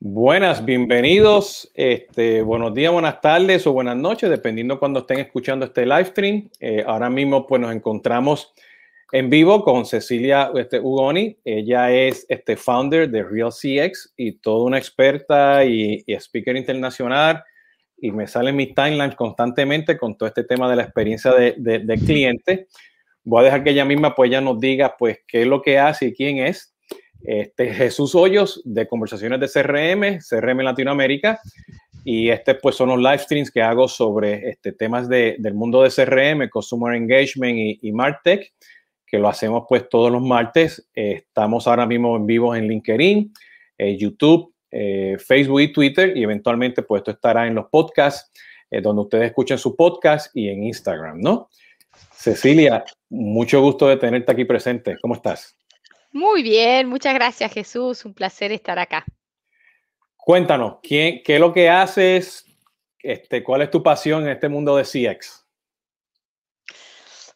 Buenas, bienvenidos. Este, buenos días, buenas tardes o buenas noches, dependiendo cuando estén escuchando este live stream. Eh, ahora mismo, pues nos encontramos en vivo con Cecilia este, Ugoni. Ella es este, founder de Real CX y toda una experta y, speaker internacional. Y me sale en mi timeline constantemente con todo este tema de la experiencia del de, cliente. Voy a dejar que ella misma, pues, ya nos diga, pues, qué es lo que hace y quién es. Este, Jesús Hoyos de Conversaciones de CRM, CRM Latinoamérica. Y este pues son los live streams que hago sobre este, temas de, del mundo de CRM, Consumer Engagement y, y Martech, que lo hacemos pues todos los martes. Eh, estamos ahora mismo en vivo en LinkedIn, eh, YouTube, eh, Facebook y Twitter y eventualmente pues esto estará en los podcasts, donde ustedes escuchen su podcast y en Instagram, ¿no? Cecilia, mucho gusto de tenerte aquí presente. ¿Cómo estás? Muy bien, muchas gracias Jesús, un placer estar acá. Cuéntanos, ¿qué, qué es lo que haces? Este, ¿Cuál es tu pasión en este mundo de CX?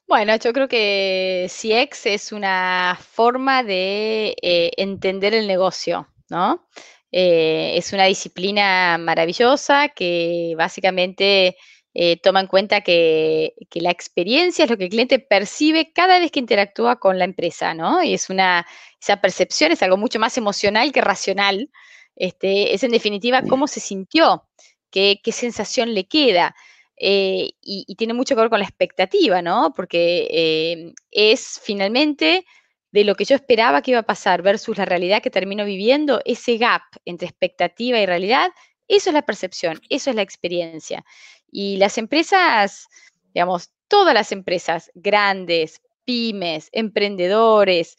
Bueno, yo creo que CX es una forma de eh, entender el negocio, ¿no? Eh, es una disciplina maravillosa que básicamente eh, toma en cuenta que, la experiencia es lo que el cliente percibe cada vez que interactúa con la empresa, ¿no? Y es una, esa percepción es algo mucho más emocional que racional. Este, es en definitiva cómo se sintió, qué, sensación le queda. Eh, y, tiene mucho que ver con la expectativa, ¿no? Porque eh, es finalmente de lo que yo esperaba que iba a pasar versus la realidad que termino viviendo, ese gap entre expectativa y realidad, eso es la percepción, eso es la experiencia. Y las empresas, digamos, todas las empresas grandes, pymes, emprendedores,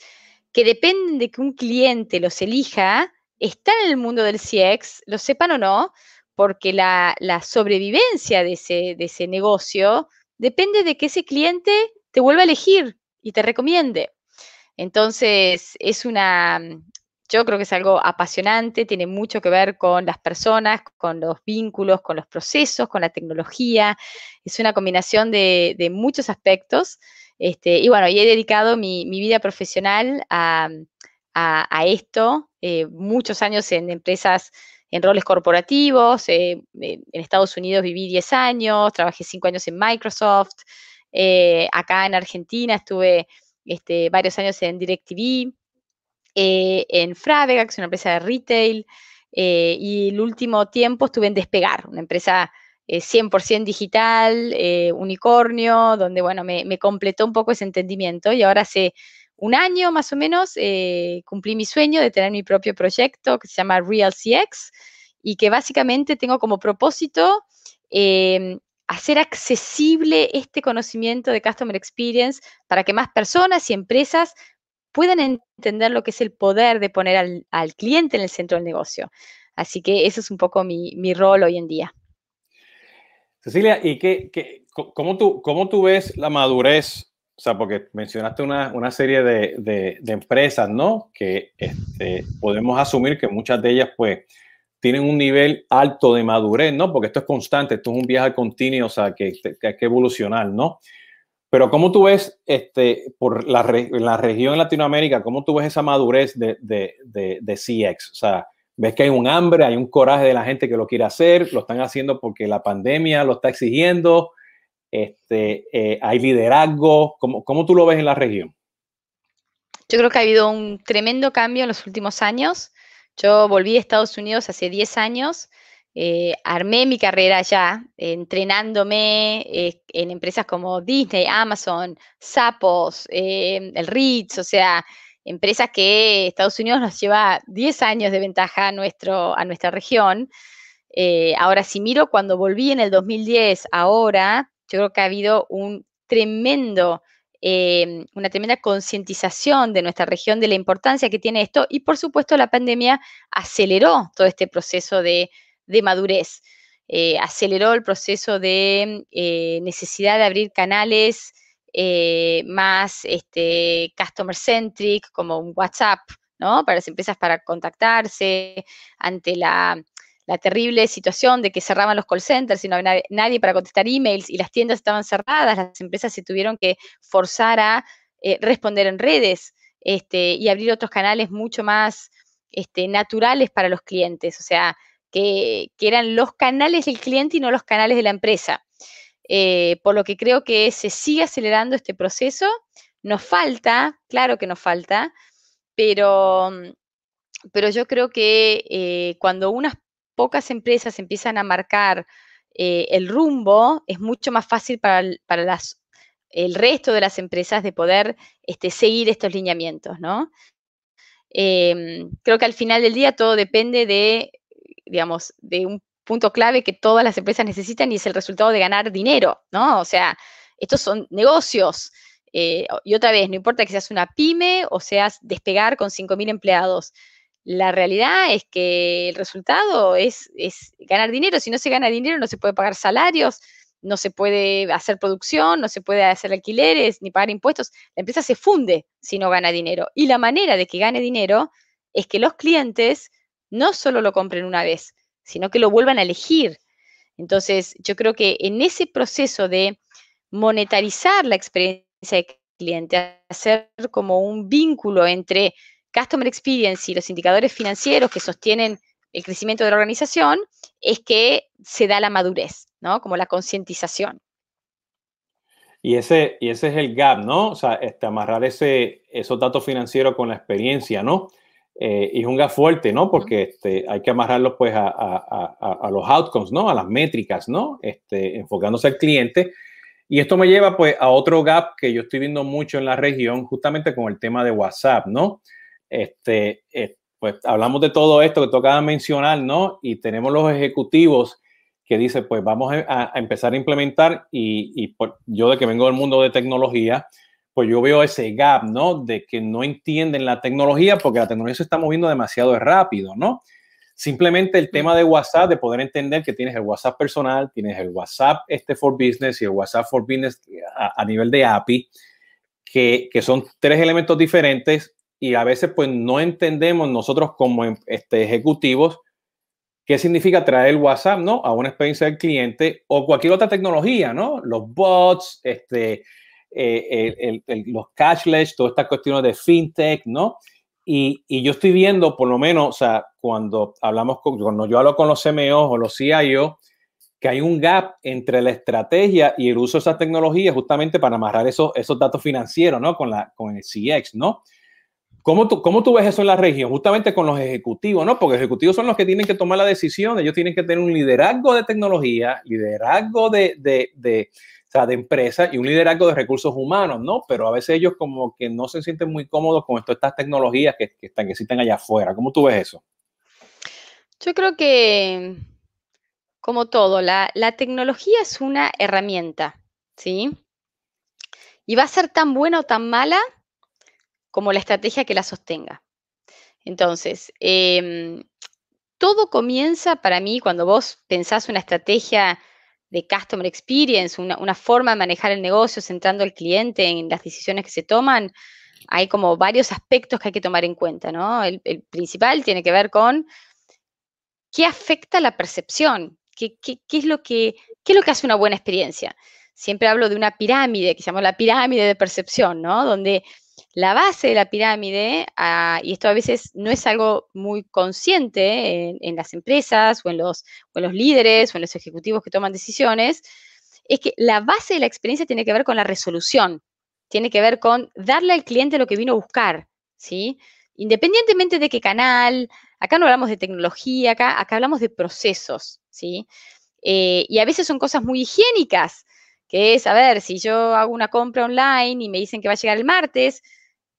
que dependen de que un cliente los elija, están en el mundo del CX, lo sepan o no, porque la, sobrevivencia de ese, de ese negocio depende de que ese cliente te vuelva a elegir y te recomiende. Entonces, es una, yo creo que es algo apasionante, tiene mucho que ver con las personas, con los vínculos, con los procesos, con la tecnología. Es una combinación de, muchos aspectos. Este, y bueno, y he dedicado mi, vida profesional a, esto, eh, muchos años en empresas en roles corporativos. Eh, en Estados Unidos viví 10 años, trabajé 5 años en Microsoft. Eh, acá en Argentina estuve este, varios años en DirecTV. Eh, en Fravega, que es una empresa de retail, eh, y el último tiempo estuve en Despegar, una empresa 100% eh, digital, unicornio, donde, bueno, me, completó un poco ese entendimiento y ahora hace un año más o menos cumplí mi sueño de tener mi propio proyecto que se llama Real CX y que básicamente tengo como propósito hacer accesible este conocimiento de Customer Experience para que más personas y empresas puedan entender lo que es el poder de poner al, cliente en el centro del negocio. Así que ese es un poco mi, rol hoy en día. Cecilia, ¿y qué, cómo, tú, cómo tú ves la madurez? O sea, porque mencionaste una, serie de, empresas, ¿no? Que este, podemos asumir que muchas de ellas, pues, tienen un nivel alto de madurez, ¿no? Porque esto es constante, esto es un viaje continuo, o sea, que, que hay que evolucionar, ¿no? Pero ¿cómo tú ves este, por la, la región en Latinoamérica, cómo tú ves esa madurez de, de, de, CX? O sea, ves que hay un hambre, hay un coraje de la gente que lo quiere hacer, lo están haciendo porque la pandemia lo está exigiendo, este, eh, hay liderazgo. ¿Cómo, ¿Cómo tú lo ves en la región? Yo creo que ha habido un tremendo cambio en los últimos años. Yo volví a Estados Unidos hace 10 años eh, armé mi carrera ya entrenándome eh, en empresas como Disney, Amazon, Sapos, eh, el Ritz, o sea, empresas que Estados Unidos nos lleva 10 años de ventaja a, nuestra región. ahora, si miro cuando volví en el 2010, ahora, yo creo que ha habido un tremendo, una tremenda concientización de nuestra región de la importancia que tiene esto y por supuesto la pandemia aceleró todo este proceso de de madurez. Eh, aceleró el proceso de eh, necesidad de abrir canales eh, más este, customer centric, como un WhatsApp, ¿no? Para las empresas para contactarse ante la, terrible situación de que cerraban los call centers y no había nadie para contestar emails y las tiendas estaban cerradas, las empresas se tuvieron que forzar a responder en redes este, y abrir otros canales mucho más este, naturales para los clientes, o sea, que, eran los canales del cliente y no los canales de la empresa. Eh, por lo que creo que se sigue acelerando este proceso. Nos falta, claro que nos falta, pero, pero yo creo que eh, cuando unas pocas empresas empiezan a marcar eh, el rumbo, es mucho más fácil para, las, el resto de las empresas de poder este, seguir estos lineamientos, ¿no? Em, creo que al final del día todo depende de, digamos, de un punto clave que todas las empresas necesitan y es el resultado de ganar dinero, ¿no? O sea, estos son negocios. Eh, y otra vez, no importa que seas una pyme o seas despegar con 5.000 empleados, la realidad es que el resultado es, ganar dinero. Si no se gana dinero, no se puede pagar salarios, no se puede hacer producción, no se puede hacer alquileres, ni pagar impuestos. La empresa se funde si no gana dinero. Y la manera de que gane dinero es que los clientes no solo lo compren una vez, sino que lo vuelvan a elegir. Entonces, yo creo que en ese proceso de monetarizar la experiencia del cliente, hacer como un vínculo entre Customer Experience y los indicadores financieros que sostienen el crecimiento de la organización, es que se da la madurez, ¿no? Como la concientización. Y ese, y ese es el gap, ¿no? O sea, este, amarrar ese, esos datos financieros con la experiencia, ¿no? Eh, y es un gap fuerte, ¿no? Porque este, hay que amarrarlo pues a, a, a, los outcomes, ¿no? A las métricas, ¿no? Este, enfocándose al cliente. Y esto me lleva pues a otro gap que yo estoy viendo mucho en la región, justamente con el tema de WhatsApp, ¿no? Este, eh, pues hablamos de todo esto que tocaba mencionar, ¿no? Y tenemos los ejecutivos que dicen, pues vamos a, empezar a implementar y, yo de que vengo del mundo de tecnología, pues yo veo ese gap, ¿no? De que no entienden la tecnología porque la tecnología se está moviendo demasiado rápido, ¿no? Simplemente el tema de WhatsApp, de poder entender que tienes el WhatsApp personal, tienes el WhatsApp este for Business y el WhatsApp for Business a, nivel de API, que, que, son tres elementos diferentes y a veces pues no entendemos nosotros como em, este, ejecutivos qué significa traer el WhatsApp, ¿no? A una experiencia del cliente o cualquier otra tecnología, ¿no? Los bots, este, eh, los cashless, todas estas cuestiones de fintech, ¿no? Y, y, yo estoy viendo, por lo menos, o sea, cuando hablamos con, cuando yo hablo con los CMO o los CIO, que hay un gap entre la estrategia y el uso de esas tecnologías justamente para amarrar esos, esos datos financieros, ¿no? Con, la, con el CX, ¿no? ¿Cómo tú, ¿Cómo tú ves eso en la región? Justamente con los ejecutivos, ¿no? Porque los ejecutivos son los que tienen que tomar la decisión, ellos tienen que tener un liderazgo de tecnología, liderazgo de, de, de, o sea, de empresa y un liderazgo de recursos humanos, ¿no? Pero a veces ellos como que no se sienten muy cómodos con todas estas tecnologías que, que, están, que existen allá afuera. ¿Cómo tú ves eso? Yo creo que, como todo, la, la tecnología es una herramienta, ¿sí? Y va a ser tan buena o tan mala como la estrategia que la sostenga. Entonces, em, todo comienza para mí cuando vos pensás una estrategia de customer experience, una, forma de manejar el negocio centrando al cliente en las decisiones que se toman, hay como varios aspectos que hay que tomar en cuenta, ¿no? El, principal tiene que ver con qué afecta la percepción, qué, es lo que, es lo que hace una buena experiencia. Siempre hablo de una pirámide, que se llama la pirámide de percepción, ¿no? Donde la base de la pirámide, ah, y esto a veces no es algo muy consciente en, las empresas o en, los, líderes o en los ejecutivos que toman decisiones, es que la base de la experiencia tiene que ver con la resolución, tiene que ver con darle al cliente lo que vino a buscar, ¿sí? Independientemente de qué canal, acá no hablamos de tecnología, acá, acá hablamos de procesos, ¿sí? Eh, y a veces son cosas muy higiénicas, que es, a ver, si yo hago una compra online y me dicen que va a llegar el martes,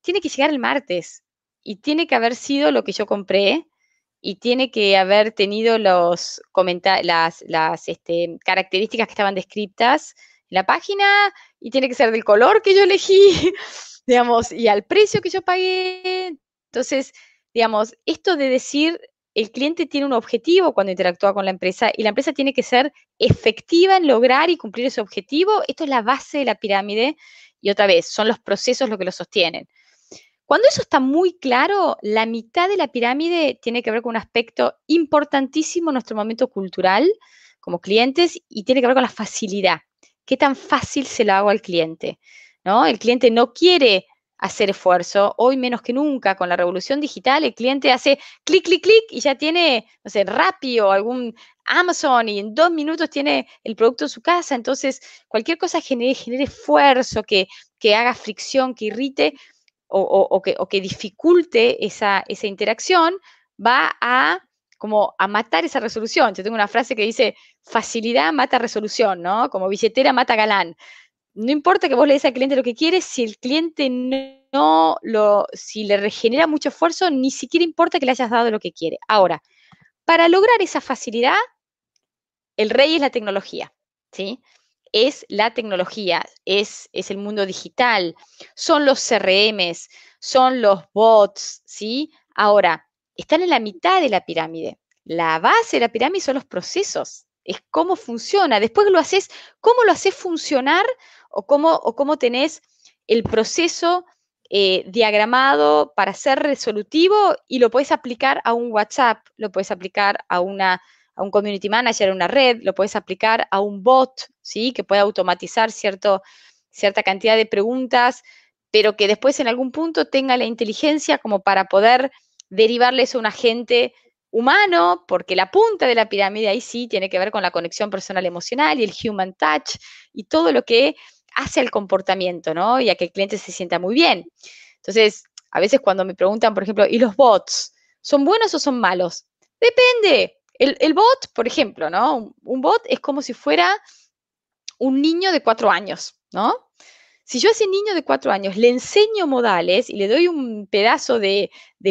tiene que llegar el martes y tiene que haber sido lo que yo compré y tiene que haber tenido los las, las este, características que estaban descritas en la página y tiene que ser del color que yo elegí, digamos, y al precio que yo pagué. Entonces, digamos, esto de decir el cliente tiene un objetivo cuando interactúa con la empresa y la empresa tiene que ser efectiva en lograr y cumplir ese objetivo. Esto es la base de la pirámide y otra vez, son los procesos los que lo sostienen. Cuando eso está muy claro, la mitad de la pirámide tiene que ver con un aspecto importantísimo en nuestro momento cultural como clientes y tiene que ver con la facilidad. ¿Qué tan fácil se lo hago al cliente? ¿No? El cliente no quiere hacer esfuerzo. Hoy menos que nunca, con la revolución digital, el cliente hace clic, clic, clic y ya tiene, no sé, Rappi o algún Amazon y en dos minutos tiene el producto en su casa. Entonces, cualquier cosa genere, genere esfuerzo, que, que haga fricción, que irrite o, que, o que, dificulte esa, esa interacción, va a como a matar esa resolución. Yo tengo una frase que dice, facilidad mata resolución, ¿no? Como billetera mata galán. No importa que vos le des al cliente lo que quiere, si el cliente no lo, si le regenera mucho esfuerzo, ni siquiera importa que le hayas dado lo que quiere. Ahora, para lograr esa facilidad, el rey es la tecnología, ¿sí? Es la tecnología, es, es el mundo digital, son los CRMs, son los bots, ¿sí? Ahora, están en la mitad de la pirámide. La base de la pirámide son los procesos, es cómo funciona. Después lo haces, cómo lo haces funcionar o cómo, o cómo tenés el proceso eh, diagramado para ser resolutivo y lo puedes aplicar a un WhatsApp, lo puedes aplicar a, una, a un community manager, a una red, lo puedes aplicar a un bot, ¿sí? que pueda automatizar cierto, cierta cantidad de preguntas, pero que después en algún punto tenga la inteligencia como para poder derivarles a un agente humano, porque la punta de la pirámide ahí sí tiene que ver con la conexión personal emocional y el human touch y todo lo que hace al comportamiento, ¿no? Y a que el cliente se sienta muy bien. Entonces, a veces cuando me preguntan, por ejemplo, ¿y los bots? ¿Son buenos o son malos? Depende. El, bot, por ejemplo, ¿no? Un, bot es como si fuera un niño de cuatro años, ¿no? Si yo a ese niño de cuatro años le enseño modales y le doy un pedazo de,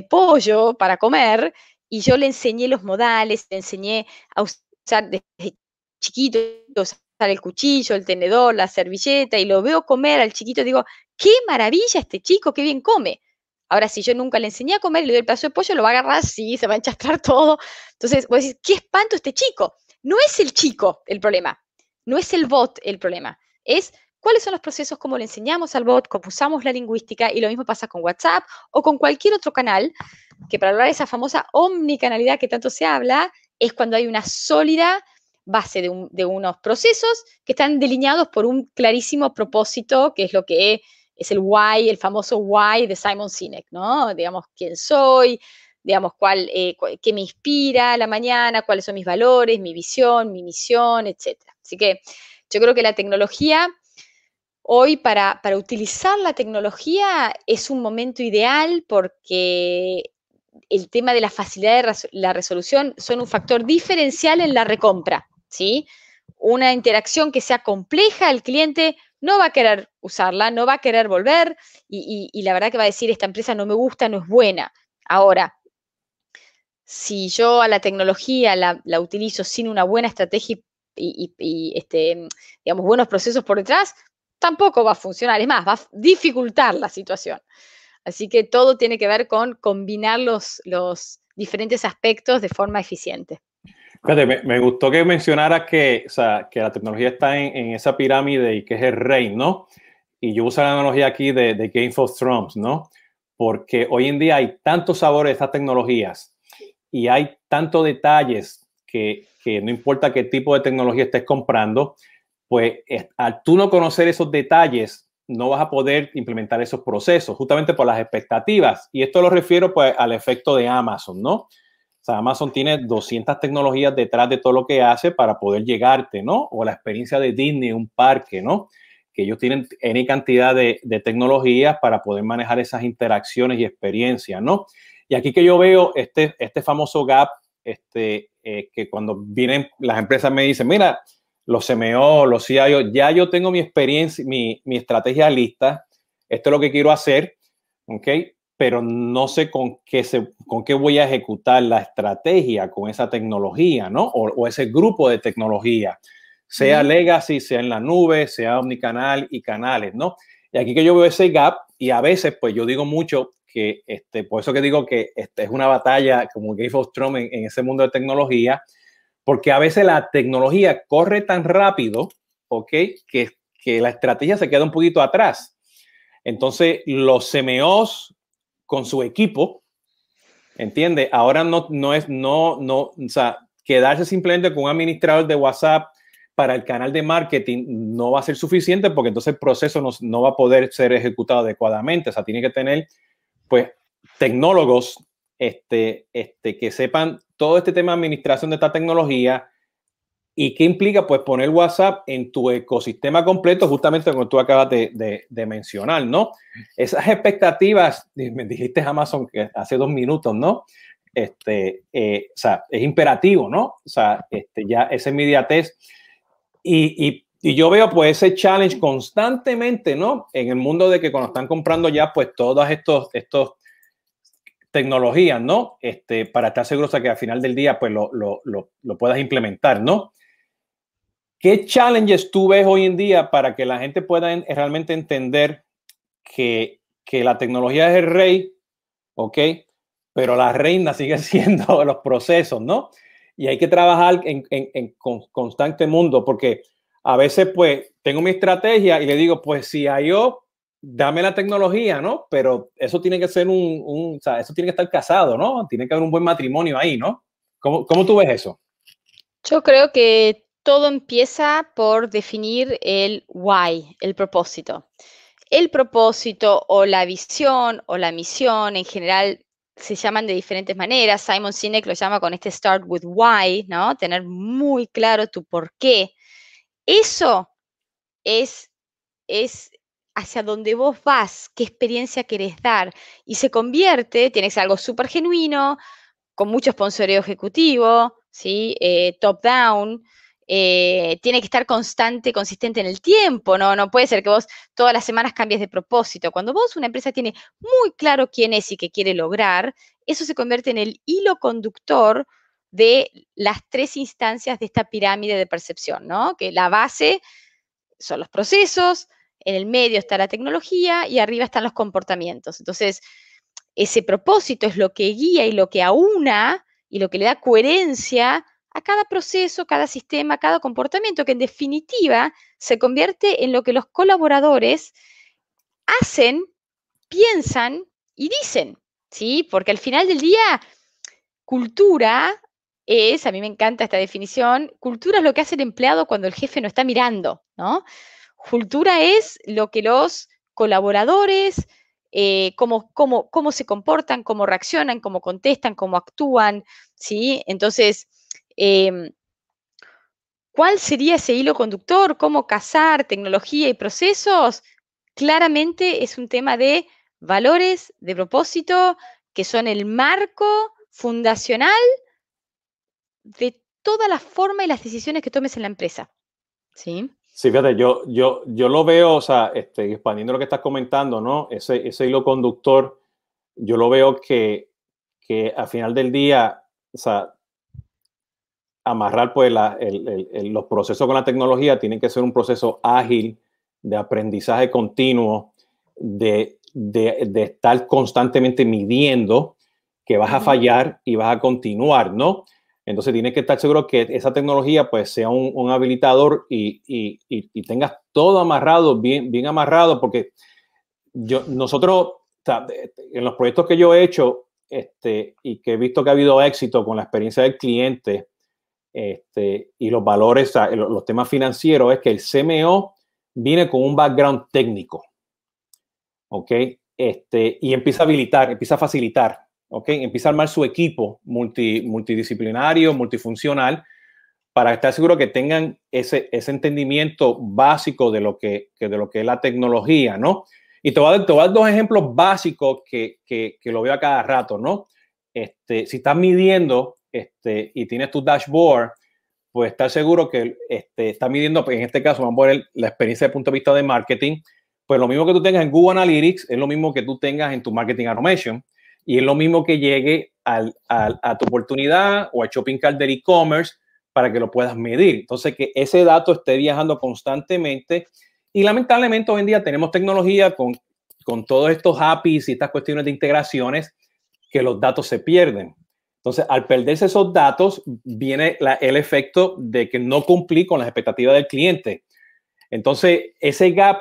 pollo para comer, y yo le enseñé los modales, le enseñé a usar desde chiquito, usar el cuchillo, el tenedor, la servilleta, y lo veo comer al chiquito, digo, qué maravilla este chico, qué bien come. Ahora, si yo nunca le enseñé a comer le doy el pedazo de pollo, lo va a agarrar así, se va a enchastrar todo. Entonces, vos decís, qué espanto este chico. No es el chico el problema, no es el bot el problema, es cuáles son los procesos, cómo le enseñamos al bot, cómo usamos la lingüística, y lo mismo pasa con WhatsApp o con cualquier otro canal, que para hablar de esa famosa omnicanalidad que tanto se habla, es cuando hay una sólida base de, unos procesos que están delineados por un clarísimo propósito, que es lo que es el why, el famoso why de Simon Sinek, ¿no? Digamos, quién soy, digamos, cuál, eh, qué me inspira la mañana, cuáles son mis valores, mi visión, mi misión, etc. Así que yo creo que la tecnología Hoy para, utilizar la tecnología es un momento ideal porque el tema de la facilidad de la resolución son un factor diferencial en la recompra, ¿sí? Una interacción que sea compleja, el cliente no va a querer usarla, no va a querer volver y, la verdad que va a decir, esta empresa no me gusta, no es buena. Ahora, si yo a la tecnología la, utilizo sin una buena estrategia y, y, este, digamos, buenos procesos por detrás, tampoco va a funcionar, es más, va a dificultar la situación. Así que todo tiene que ver con combinar los, los diferentes aspectos de forma eficiente. Fíjate, me, gustó que mencionaras que, que la tecnología está en, esa pirámide y que es el rey, ¿no? Y yo uso la analogía aquí de, de Game of Thrones, ¿no? Porque hoy en día hay tantos sabores de estas tecnologías y hay tantos detalles que, que no importa qué tipo de tecnología estés comprando, pues al tú no conocer esos detalles, no vas a poder implementar esos procesos, justamente por las expectativas. Y esto lo refiero pues al efecto de Amazon, ¿no? O sea, Amazon tiene 200 tecnologías detrás de todo lo que hace para poder llegarte, ¿no? O la experiencia de Disney, un parque, ¿no? Que ellos tienen N cantidad de, tecnologías para poder manejar esas interacciones y experiencias, ¿no? Y aquí que yo veo este, este famoso gap, este, eh, que cuando vienen las empresas me dicen, mira, los CMO, los CIO, ya yo tengo mi experiencia, mi, mi, estrategia lista, esto es lo que quiero hacer, ¿ok? Pero no sé con qué, se, con qué voy a ejecutar la estrategia con esa tecnología, ¿no? O, ese grupo de tecnología, sea legacy, sea en la nube, sea omnicanal y canales, ¿no? Y aquí que yo veo ese gap y a veces, pues yo digo mucho que, este, por eso que digo que este es una batalla como Game of Thrones en, en ese mundo de tecnología, porque a veces la tecnología corre tan rápido, ¿ok? Que, que la estrategia se queda un poquito atrás. Entonces, los CMOs con su equipo, ¿entiende? Ahora no, no es, no, no, o sea, quedarse simplemente con un administrador de WhatsApp para el canal de marketing no va a ser suficiente porque entonces el proceso no, no va a poder ser ejecutado adecuadamente. O sea, tiene que tener, pues, tecnólogos este, este, que sepan todo este tema de administración de esta tecnología y qué implica, pues, poner WhatsApp en tu ecosistema completo, justamente como tú acabas de, de, mencionar, ¿no? Esas expectativas, me dijiste Amazon que hace dos minutos, ¿no? Este, eh, o sea, es imperativo, ¿no? O sea, este, ya esa inmediatez. Y, y, y, yo veo pues ese challenge constantemente, ¿no? En el mundo de que cuando están comprando ya pues todas estos, estos tecnologías, ¿no? Este, para estar seguros de que al final del día pues lo, lo, lo, lo puedas implementar, ¿no? ¿Qué challenges tú ves hoy en día para que la gente pueda realmente entender que, que la tecnología es el rey, ¿ok? pero la reina sigue siendo los procesos, ¿no? Y hay que trabajar en, en, constante mundo, porque a veces, pues, tengo mi estrategia y le digo, pues, si hay yo, dame la tecnología, ¿no? Pero eso tiene que ser un, o sea, eso tiene que estar casado, ¿no? Tiene que haber un buen matrimonio ahí, ¿no? ¿Cómo, cómo tú ves eso? Yo creo que todo empieza por definir el why, el propósito. El propósito o la visión o la misión en general se llaman de diferentes maneras. Simon Sinek lo llama con este start with why, ¿no? Tener muy claro tu por qué. Eso es, es hacia dónde vos vas, qué experiencia querés dar. Y se convierte, tiene que ser algo súper genuino, con mucho sponsoreo ejecutivo, ¿sí? Eh, top down, eh, tiene que estar constante, consistente en el tiempo, ¿no? No puede ser que vos todas las semanas cambies de propósito. Cuando vos, una empresa, tiene muy claro quién es y qué quiere lograr, eso se convierte en el hilo conductor de las tres instancias de esta pirámide de percepción, ¿no? Que la base son los procesos, en el medio está la tecnología y arriba están los comportamientos. Entonces, ese propósito es lo que guía y lo que aúna y lo que le da coherencia a cada proceso, cada sistema, cada comportamiento, que en definitiva se convierte en lo que los colaboradores hacen, piensan y dicen, ¿sí? Porque al final del día, cultura es, a mí me encanta esta definición, cultura es lo que hace el empleado cuando el jefe no está mirando, ¿no? Cultura es lo que los colaboradores, eh, cómo, cómo, cómo se comportan, cómo reaccionan, cómo contestan, cómo actúan, ¿sí? Entonces, Em, ¿Cuál sería ese hilo conductor? ¿Cómo casar tecnología y procesos? Claramente es un tema de valores, de propósito, que son el marco fundacional de toda la forma y las decisiones que tomes en la empresa. ¿Sí? Sí, fíjate, yo, yo, yo lo veo, o sea, este, expandiendo lo que estás comentando, ¿no? Ese, ese hilo conductor, yo lo veo que, que al final del día, o sea, amarrar pues los procesos con la tecnología tienen que ser un proceso ágil, de aprendizaje continuo, de, estar constantemente midiendo que vas a fallar y vas a continuar, ¿no? Entonces tienes que estar seguro que esa tecnología pues sea un, habilitador y, tengas todo amarrado, bien, bien amarrado, porque yo, nosotros, en los proyectos que yo he hecho este, y que he visto que ha habido éxito con la experiencia del cliente, este, y los valores, los, temas financieros, es que el CMO viene con un background técnico, ¿ok? Este, y empieza a habilitar, empieza a facilitar, ¿ok? Empieza a armar su equipo multi, multidisciplinario, multifuncional, para estar seguro que tengan ese, ese entendimiento básico de lo, que, de lo que es la tecnología, ¿no? Y te voy a dar, dos ejemplos básicos que, que, que, lo veo a cada rato, ¿no? Este, si estás midiendo este, y tienes tu dashboard, pues estar seguro que este, está midiendo, en este caso, vamos a ver la experiencia el punto de vista de marketing, pues lo mismo que tú tengas en Google Analytics es lo mismo que tú tengas en tu Marketing Automation y es lo mismo que llegue a tu oportunidad o al shopping cart del e-commerce para que lo puedas medir. Entonces, que ese dato esté viajando constantemente y lamentablemente hoy en día tenemos tecnología con, con todos estos APIs y estas cuestiones de integraciones que los datos se pierden. Entonces, al perderse esos datos, viene el efecto de que no cumplí con las expectativas del cliente. Entonces, ese gap,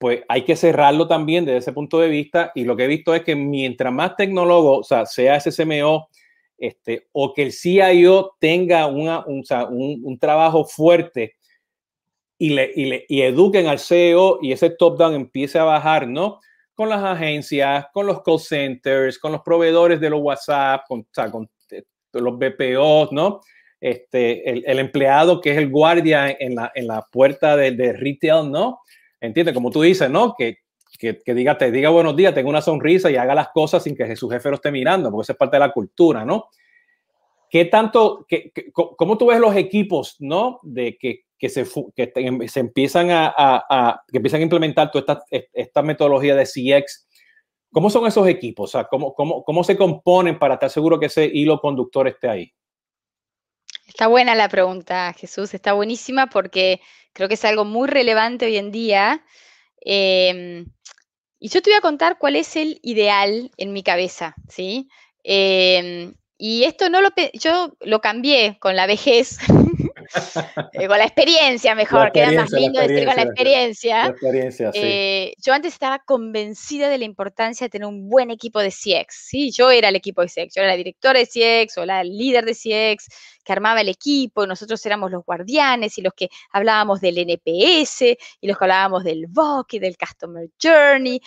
pues hay que cerrarlo también desde ese punto de vista. Y lo que he visto es que mientras más tecnólogo, o sea, sea ese CMO, este, o que el CIO tenga un, un, trabajo fuerte y, le, y, eduquen al CEO y ese top-down empiece a bajar, ¿no? Con las agencias, con los call centers, con los proveedores de los WhatsApp, con, con eh, los BPOs, ¿no? Este, el, empleado que es el guardia en la, en la puerta de, de retail, ¿no? Entiende, como tú dices, ¿no? Que, que, que, diga, te diga buenos días, tenga una sonrisa y haga las cosas sin que su jefe lo esté mirando, porque esa es parte de la cultura, ¿no? ¿Qué tanto, que, cómo tú ves los equipos, ¿no? De que, se, que se empiezan a, a, que empiezan a implementar toda esta, esta metodología de CX. ¿Cómo son esos equipos? O sea, ¿cómo, cómo, ¿cómo se componen para estar seguro que ese hilo conductor esté ahí? Está buena la pregunta, Jesús, está buenísima porque creo que es algo muy relevante hoy en día. Em, y yo te voy a contar cuál es el ideal en mi cabeza, ¿sí? Eh, y esto no lo, yo lo cambié con la vejez, eh, con la experiencia mejor, queda más lindo decir con la experiencia. Eh, yo antes estaba convencida de la importancia de tener un buen equipo de CX, ¿sí? Yo era el equipo de CX, yo era la directora de CX o la líder de CX que armaba el equipo, y nosotros éramos los guardianes y los que hablábamos del NPS y los que hablábamos del VOC y del Customer Journey.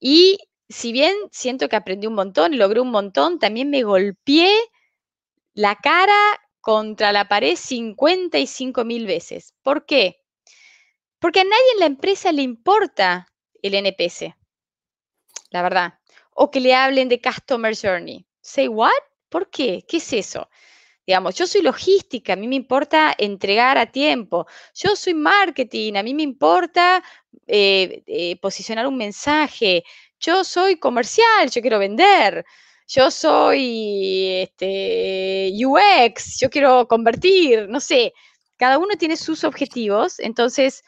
Y si bien siento que aprendí un montón y logré un montón, también me golpeé la cara contra la pared 55 mil veces. ¿Por qué? Porque a nadie en la empresa le importa el NPS, la verdad. O que le hablen de Customer Journey. Say what? ¿Por qué? ¿Qué es eso? Digamos, yo soy logística, a mí me importa entregar a tiempo. Yo soy marketing, a mí me importa eh, eh, posicionar un mensaje yo soy comercial, yo quiero vender, yo soy este, UX, yo quiero convertir, no sé, cada uno tiene sus objetivos, entonces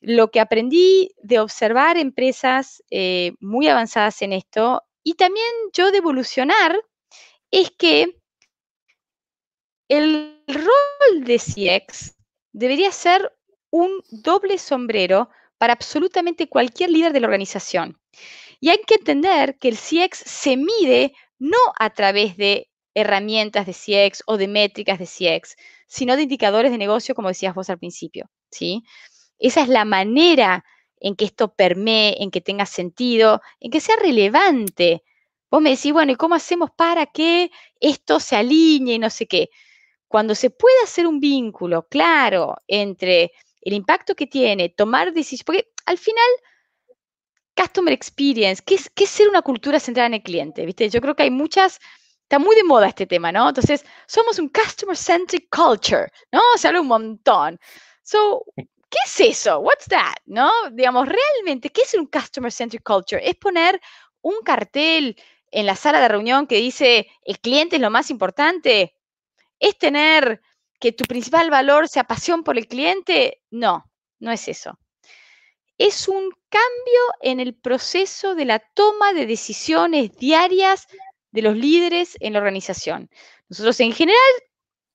lo que aprendí de observar empresas eh, muy avanzadas en esto y también yo de evolucionar es que el rol de CX debería ser un doble sombrero para absolutamente cualquier líder de la organización. Y hay que entender que el CX se mide no a través de herramientas de CX o de métricas de CX, sino de indicadores de negocio, como decías vos al principio. ¿sí? Esa es la manera en que esto permee, en que tenga sentido, en que sea relevante. Vos me decís, bueno, ¿y cómo hacemos para que esto se alinee y no sé qué? Cuando se puede hacer un vínculo claro entre el impacto que tiene, tomar decisiones, porque al final, Customer Experience, ¿qué es, ser una cultura centrada en el cliente? ¿Viste? Yo creo que hay muchas, está muy de moda este tema, ¿no? Entonces, somos un Customer-Centric Culture, ¿no? Se habla un montón. So, ¿qué es eso? What's that? ¿No? Digamos, realmente, ¿qué es un Customer-Centric Culture? Es poner un cartel en la sala de reunión que dice, el cliente es lo más importante. Es tener que tu principal valor sea pasión por el cliente, no, no es eso. Es un cambio en el proceso de la toma de decisiones diarias de los líderes en la organización. Nosotros en general,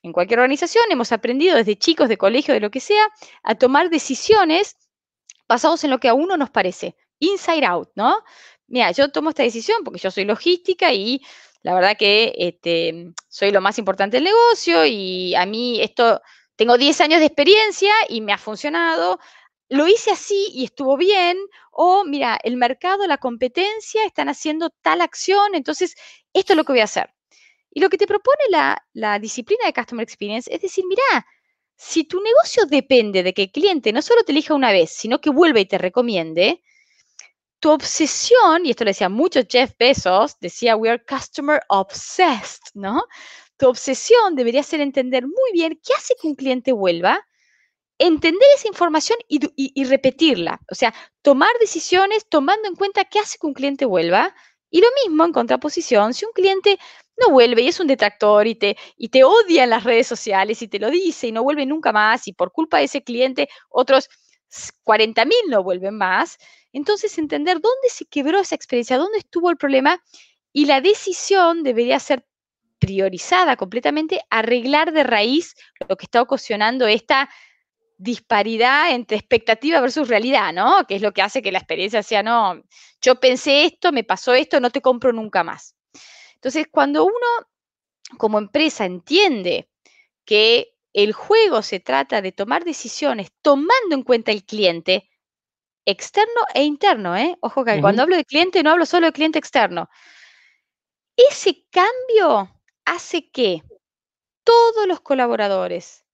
en cualquier organización, hemos aprendido desde chicos de colegio, de lo que sea, a tomar decisiones basados en lo que a uno nos parece, inside out, ¿no? Mira, yo tomo esta decisión porque yo soy logística y la verdad que este, soy lo más importante del negocio y a mí esto, tengo 10 años de experiencia y me ha funcionado. Lo hice así y estuvo bien. O mira, el mercado, la competencia están haciendo tal acción, entonces esto es lo que voy a hacer. Y lo que te propone la, disciplina de Customer Experience es decir, mira, si tu negocio depende de que el cliente no solo te elija una vez, sino que vuelva y te recomiende, tu obsesión, y esto lo decía mucho Jeff Bezos, decía, we are customer obsessed, ¿no? Tu obsesión debería ser entender muy bien qué hace que un cliente vuelva, entender esa información y, repetirla. O sea, tomar decisiones tomando en cuenta qué hace que un cliente vuelva. Y lo mismo en contraposición, si un cliente no vuelve y es un detractor y te, y te odia en las redes sociales y te lo dice y no vuelve nunca más y por culpa de ese cliente otros 40.000 no vuelven más, entonces, entender dónde se quebró esa experiencia, dónde estuvo el problema y la decisión debería ser priorizada completamente, arreglar de raíz lo que está ocasionando esta disparidad entre expectativa versus realidad, ¿no? Que es lo que hace que la experiencia sea, no, yo pensé esto, me pasó esto, no te compro nunca más. Entonces, cuando uno como empresa entiende que el juego se trata de tomar decisiones tomando en cuenta el cliente externo e interno, ¿eh? Ojo que cuando hablo de cliente no hablo solo de cliente externo. Ese cambio hace que todos los colaboradores,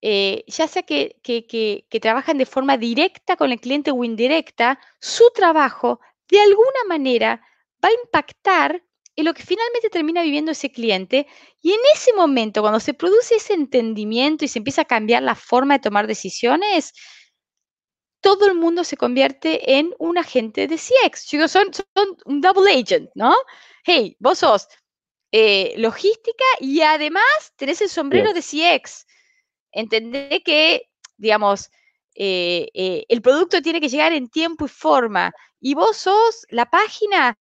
eh, ya sea que, que, trabajan de forma directa con el cliente o indirecta, su trabajo de alguna manera va a impactar en lo que finalmente termina viviendo ese cliente. Y en ese momento, cuando se produce ese entendimiento y se empieza a cambiar la forma de tomar decisiones, todo el mundo se convierte en un agente de CX. Chicos, son, son un double agent, ¿no? Hey, vos sos eh, logística y además tenés el sombrero de CX. Entendé que, digamos, eh, eh, el producto tiene que llegar en tiempo y forma. Y vos sos la página,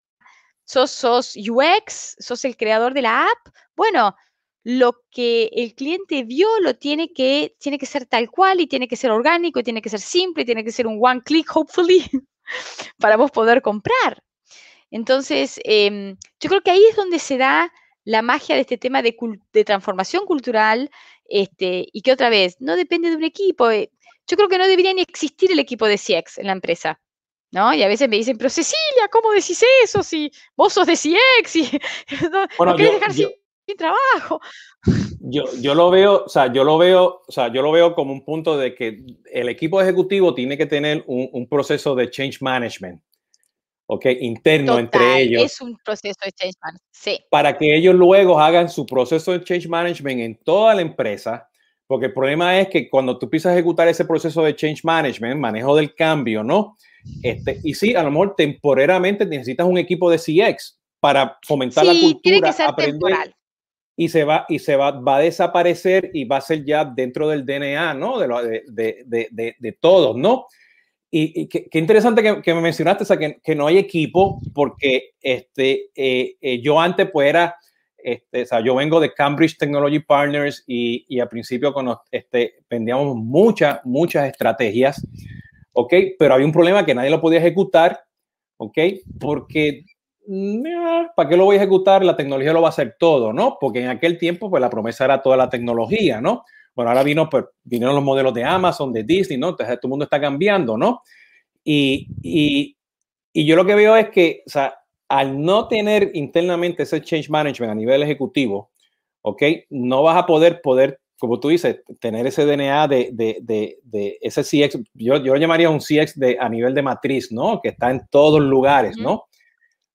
sos, sos UX, sos el creador de la app. Bueno, lo que el cliente vio lo tiene que, tiene que ser tal cual y tiene que ser orgánico y tiene que ser simple y tiene que ser un one click, hopefully, para vos poder comprar. Entonces, em, yo creo que ahí es donde se da la magia de este tema de, transformación cultural este, y que otra vez no depende de un equipo. Eh, yo creo que no debería ni existir el equipo de CX en la empresa. ¿No? Y a veces me dicen, pero Cecilia, ¿cómo decís eso? Si vos sos de CX y no, querés dejar sin, trabajo. Yo, yo lo veo, o sea, yo lo veo, o sea, yo lo veo como un punto de que el equipo ejecutivo tiene que tener un, un proceso de change management. ¿Ok? Interno entre ellos. Es un proceso de change management, sí. Para que ellos luego hagan su proceso de change management en toda la empresa, porque el problema es que cuando tú empiezas a ejecutar ese proceso de change management, manejo del cambio, ¿no? Este, y sí, a lo mejor temporalmente necesitas un equipo de CX para fomentar la cultura, tiene que ser Temporal. Y se va, y se va, va a desaparecer y va a ser ya dentro del DNA, ¿no? De, lo, de, de, de, de todos, ¿no? Y, qué, interesante que, me mencionaste, o sea, que, que, no hay equipo, porque este, eh, eh, yo antes pues era, este, o sea, yo vengo de Cambridge Technology Partners y, y al principio con, este, vendíamos muchas, muchas estrategias, ¿ok? Pero había un problema que nadie lo podía ejecutar, ¿ok? Porque, ¿para qué lo voy a ejecutar? La tecnología lo va a hacer todo, ¿no? Porque en aquel tiempo, pues la promesa era toda la tecnología, ¿no? Bueno, ahora vino, pues, vinieron los modelos de Amazon, de Disney, ¿no? Entonces todo el mundo está cambiando, ¿no? Y, y, y yo lo que veo es que, o sea, al no tener internamente ese change management a nivel ejecutivo, ¿ok? No vas a poder, poder como tú dices, tener ese DNA de, de, de, de ese CX, yo, yo lo llamaría un CX de, a nivel de matriz, ¿no? Que está en todos lugares, ¿no?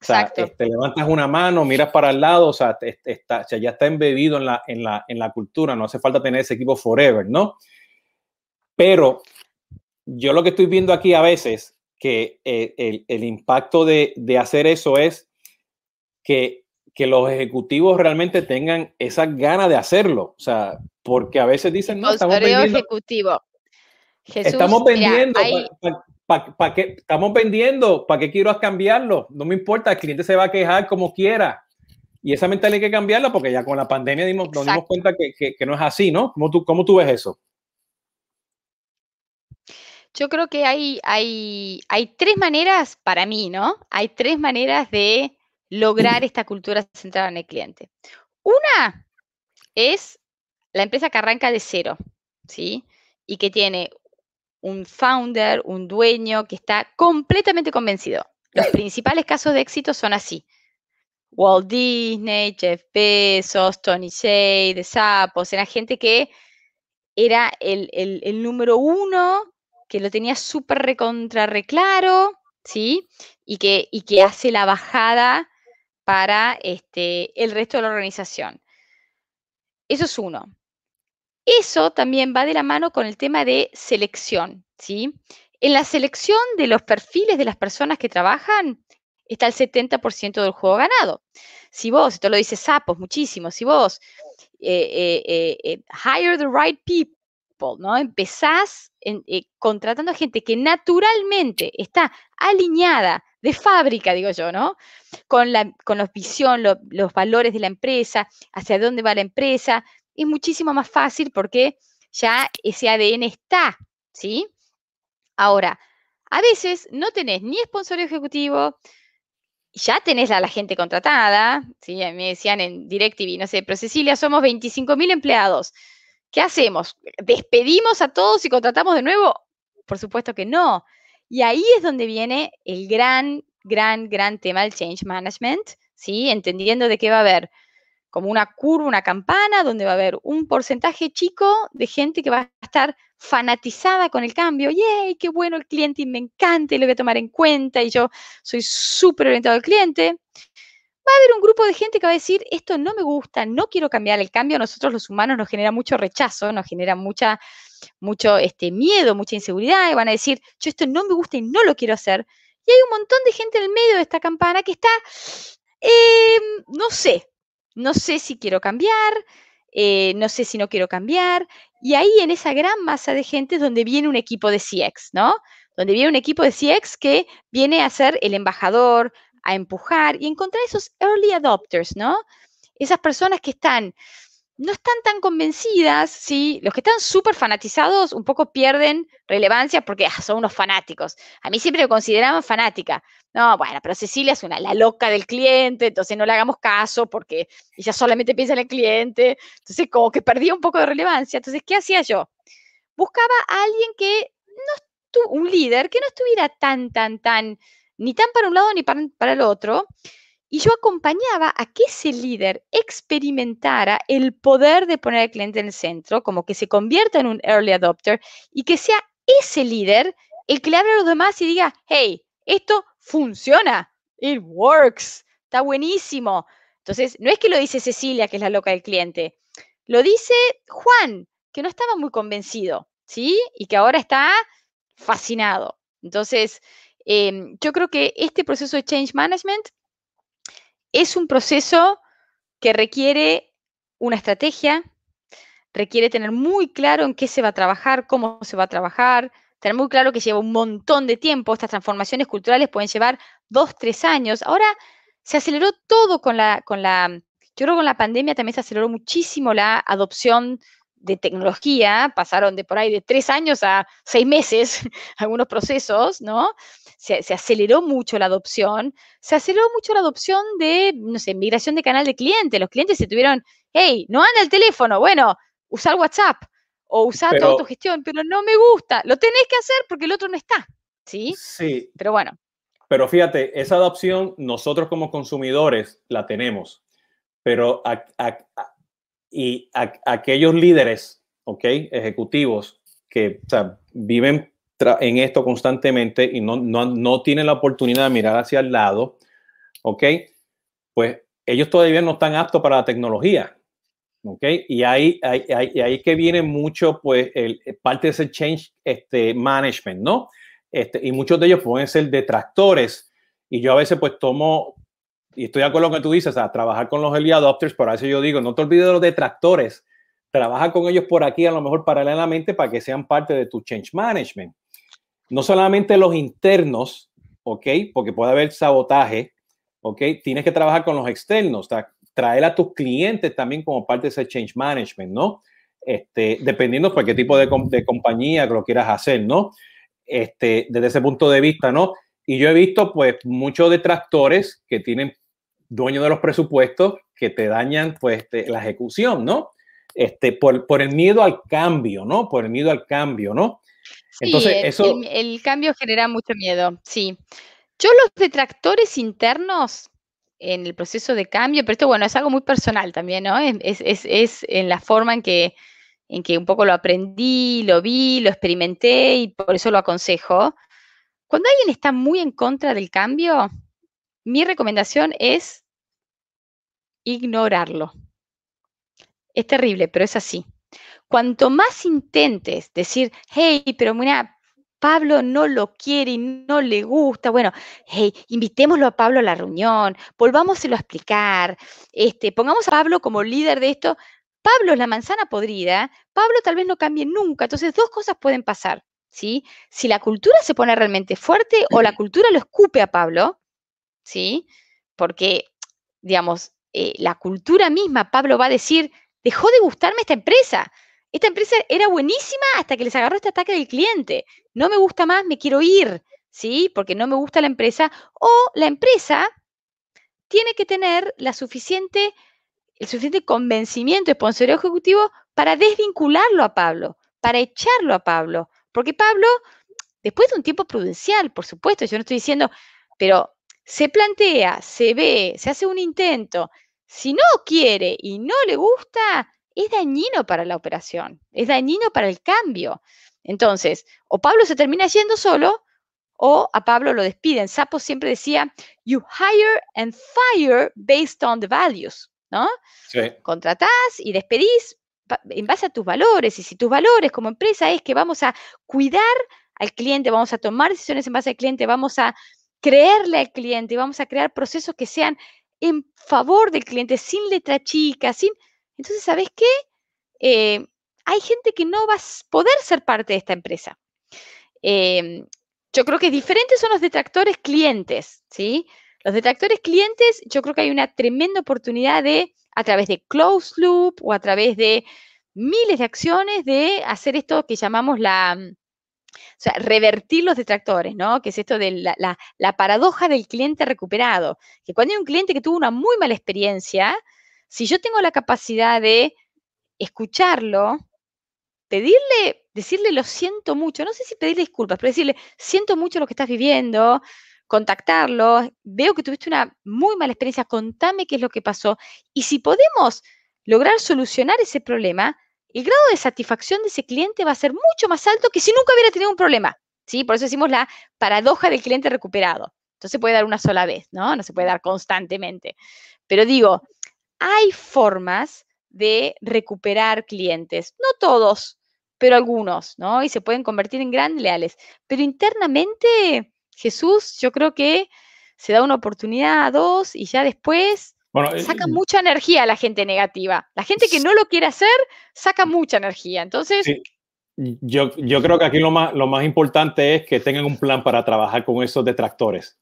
O sea, te este, levantas una mano, miras para el lado, o sea, está, ya está embebido en la, en, la, en la cultura, no hace falta tener ese equipo forever, ¿no? Pero yo lo que estoy viendo aquí a veces, que eh, el, el, impacto de, de, hacer eso es que, que, los ejecutivos realmente tengan esa gana de hacerlo, o sea, porque a veces dicen, no, estamos vendiendo, ejecutivo. estamos vendiendo, ¿Para qué estamos vendiendo? ¿Para qué quiero cambiarlo? No me importa, el cliente se va a quejar como quiera. Y esa mentalidad hay que cambiarla porque ya con la pandemia dimos, nos dimos cuenta que, que, no es así, ¿no? ¿Cómo tú, ¿Cómo tú ves eso? Yo creo que hay, hay, hay tres maneras, para mí, ¿no? Hay tres maneras de lograr esta cultura centrada en el cliente. Una es la empresa que arranca de cero, ¿sí? Y que tiene un founder, un dueño que está completamente convencido. Los principales casos de éxito son así. Walt Disney, Jeff Bezos, Tony Shea, de Sapos, era gente que era el, número uno, que lo tenía súper recontra reclaro, ¿sí? Y que, y que hace la bajada para este, el resto de la organización. Eso es uno. Eso también va de la mano con el tema de selección, ¿sí? En la selección de los perfiles de las personas que trabajan está el 70% del juego ganado. Si vos, esto lo dice Sapos muchísimo, si vos eh, eh, eh, hire the right people, ¿no? Empezás contratando a gente que naturalmente está alineada de fábrica, digo yo, ¿no? Con la con visión, los valores de la empresa, hacia dónde va la empresa, es muchísimo más fácil porque ya ese ADN está, ¿sí? Ahora, a veces no tenés ni sponsor ejecutivo, ya tenés a la gente contratada, ¿sí? Me decían en DirecTV, no sé, pero Cecilia, somos 25.000 empleados. ¿qué hacemos? ¿Despedimos a todos y contratamos de nuevo? Por supuesto que no. Y ahí es donde viene el gran, gran, gran tema del change management, ¿sí? Entendiendo de qué va a haber como una curva, una campana, donde va a haber un porcentaje chico de gente que va a estar fanatizada con el cambio. ¡Yay! ¡Qué bueno el cliente! Y me encanta y lo voy a tomar en cuenta y yo soy súper orientado al cliente. Va a haber un grupo de gente que va a decir, esto no me gusta, no quiero cambiar el cambio. A nosotros los humanos nos genera mucho rechazo, nos genera mucha, mucho este, miedo, mucha inseguridad y van a decir, yo esto no me gusta y no lo quiero hacer. Y hay un montón de gente en el medio de esta campana que está, em, no sé, no sé si quiero cambiar, eh, no sé si no quiero cambiar. Y ahí en esa gran masa de gente es donde viene un equipo de CX, ¿no? Donde viene un equipo de CX que viene a ser el embajador, a empujar y encontrar esos early adopters, ¿no? Esas personas que están no están tan convencidas, ¿sí? Los que están súper fanatizados un poco pierden relevancia porque ah, son unos fanáticos. A mí siempre me consideraban fanática. No, bueno, pero Cecilia es una, la loca del cliente, entonces no le hagamos caso porque ella solamente piensa en el cliente. Entonces, como que perdía un poco de relevancia. Entonces, ¿qué hacía yo? Buscaba a alguien que no un líder que no estuviera tan, tan, tan, ni tan para un lado ni para, para el otro, y yo acompañaba a que ese líder experimentara el poder de poner al cliente en el centro, como que se convierta en un early adopter y que sea ese líder el que le hable a los demás y diga, hey, esto funciona, it works, está buenísimo. Entonces, no es que lo dice Cecilia, que es la loca del cliente, lo dice Juan, que no estaba muy convencido, ¿sí? Y que ahora está fascinado. Entonces, em, yo creo que este proceso de change management es un proceso que requiere una estrategia, requiere tener muy claro en qué se va a trabajar, cómo se va a trabajar, tener muy claro que lleva un montón de tiempo. Estas transformaciones culturales pueden llevar dos, tres años. Ahora se aceleró todo con la, con la, yo creo con la pandemia también se aceleró muchísimo la adopción de tecnología, pasaron de por ahí de tres años a seis meses algunos procesos, ¿no? Se, aceleró mucho la adopción, se aceleró mucho la adopción de, no sé, migración de canal de cliente. Los clientes se tuvieron, hey, no anda el teléfono, bueno, usar WhatsApp o usar tu autogestión, pero no me gusta, lo tenés que hacer porque el otro no está, ¿sí? Sí. Pero bueno. Pero fíjate, esa adopción nosotros como consumidores la tenemos, pero a, y aquellos líderes, ¿ok? Ejecutivos que viven en esto constantemente y no, no, no, tienen la oportunidad de mirar hacia el lado, ¿ok? Pues ellos todavía no están aptos para la tecnología, ¿ok? Y ahí, ahí, ahí, que viene mucho, pues, el, parte de ese change este, management, ¿no? Este, y muchos de ellos pueden ser detractores. Y yo a veces, pues, tomo y estoy de acuerdo con lo que tú dices, a trabajar con los early adopters, por eso yo digo, no te olvides de los detractores, trabaja con ellos por aquí a lo mejor paralelamente para que sean parte de tu change management. No solamente los internos, ¿ok? Porque puede haber sabotaje, ¿ok? Tienes que trabajar con los externos, traer a tus clientes también como parte de ese change management, ¿no? Este, dependiendo por qué tipo de, compañía lo quieras hacer, ¿no? Este, desde ese punto de vista, ¿no? Y yo he visto pues muchos detractores que tienen dueños de los presupuestos que te dañan pues la ejecución, ¿no? Este, por, por, el miedo al cambio, ¿no? Por el miedo al cambio, ¿no? Entonces, eso... El, cambio genera mucho miedo, sí. Yo los detractores internos en el proceso de cambio, pero esto, bueno, es algo muy personal también, ¿no? Es, es, es en la forma en que, en que un poco lo aprendí, lo vi, lo experimenté y por eso lo aconsejo. Cuando alguien está muy en contra del cambio, mi recomendación es ignorarlo. Es terrible, pero es así. Cuanto más intentes decir, hey, pero mira, Pablo no lo quiere y no le gusta. Bueno, hey, invitémoslo a Pablo a la reunión, volvámoselo a explicar, este, pongamos a Pablo como líder de esto. Pablo es la manzana podrida, Pablo tal vez no cambie nunca. Entonces, dos cosas pueden pasar, ¿sí? Si la cultura se pone realmente fuerte o la cultura lo escupe a Pablo, ¿sí? Porque, digamos, eh, la cultura misma, Pablo va a decir, dejó de gustarme esta empresa. Esta empresa era buenísima hasta que les agarró este ataque del cliente. No me gusta más, me quiero ir, ¿sí? Porque no me gusta la empresa. O la empresa tiene que tener la suficiente, el suficiente convencimiento, sponsorio ejecutivo para desvincularlo a Pablo, para echarlo a Pablo. Porque Pablo, después de un tiempo prudencial, por supuesto, yo no estoy diciendo, pero se plantea, se ve, se hace un intento. Si no quiere y no le gusta, es dañino para la operación, es dañino para el cambio. Entonces, o Pablo se termina yendo solo o a Pablo lo despiden. Sapo siempre decía, you hire and fire based on the values, ¿no? Sí. Contratás y despedís en base a tus valores. Y si tus valores como empresa es que vamos a cuidar al cliente, vamos a tomar decisiones en base al cliente, vamos a creerle al cliente, vamos a crear procesos que sean en favor del cliente, sin letra chica, sin... Entonces, ¿sabes qué? Eh, hay gente que no va a poder ser parte de esta empresa. Em, yo creo que diferentes son los detractores clientes, ¿sí? Los detractores clientes, yo creo que hay una tremenda oportunidad de, a través de closed loop o a través de miles de acciones, de hacer esto que llamamos la, o sea, revertir los detractores, ¿no? Que es esto de la, la, paradoja del cliente recuperado. Que cuando hay un cliente que tuvo una muy mala experiencia, si yo tengo la capacidad de escucharlo, pedirle, decirle lo siento mucho, no sé si pedirle disculpas, pero decirle siento mucho lo que estás viviendo, contactarlo, veo que tuviste una muy mala experiencia, contame qué es lo que pasó. Y si podemos lograr solucionar ese problema, el grado de satisfacción de ese cliente va a ser mucho más alto que si nunca hubiera tenido un problema. ¿sí? Por eso decimos la paradoja del cliente recuperado. Entonces se puede dar una sola vez, ¿no? No se puede dar constantemente. Pero digo, hay formas de recuperar clientes. No todos, pero algunos, ¿no? Y se pueden convertir en grandes leales. Pero internamente, Jesús, yo creo que se da una oportunidad, dos, y ya después eh, saca mucha energía a la gente negativa. La gente que no lo quiere hacer saca mucha energía. Entonces. Yo, yo creo que aquí lo más, lo más importante es que tengan un plan para trabajar con esos detractores.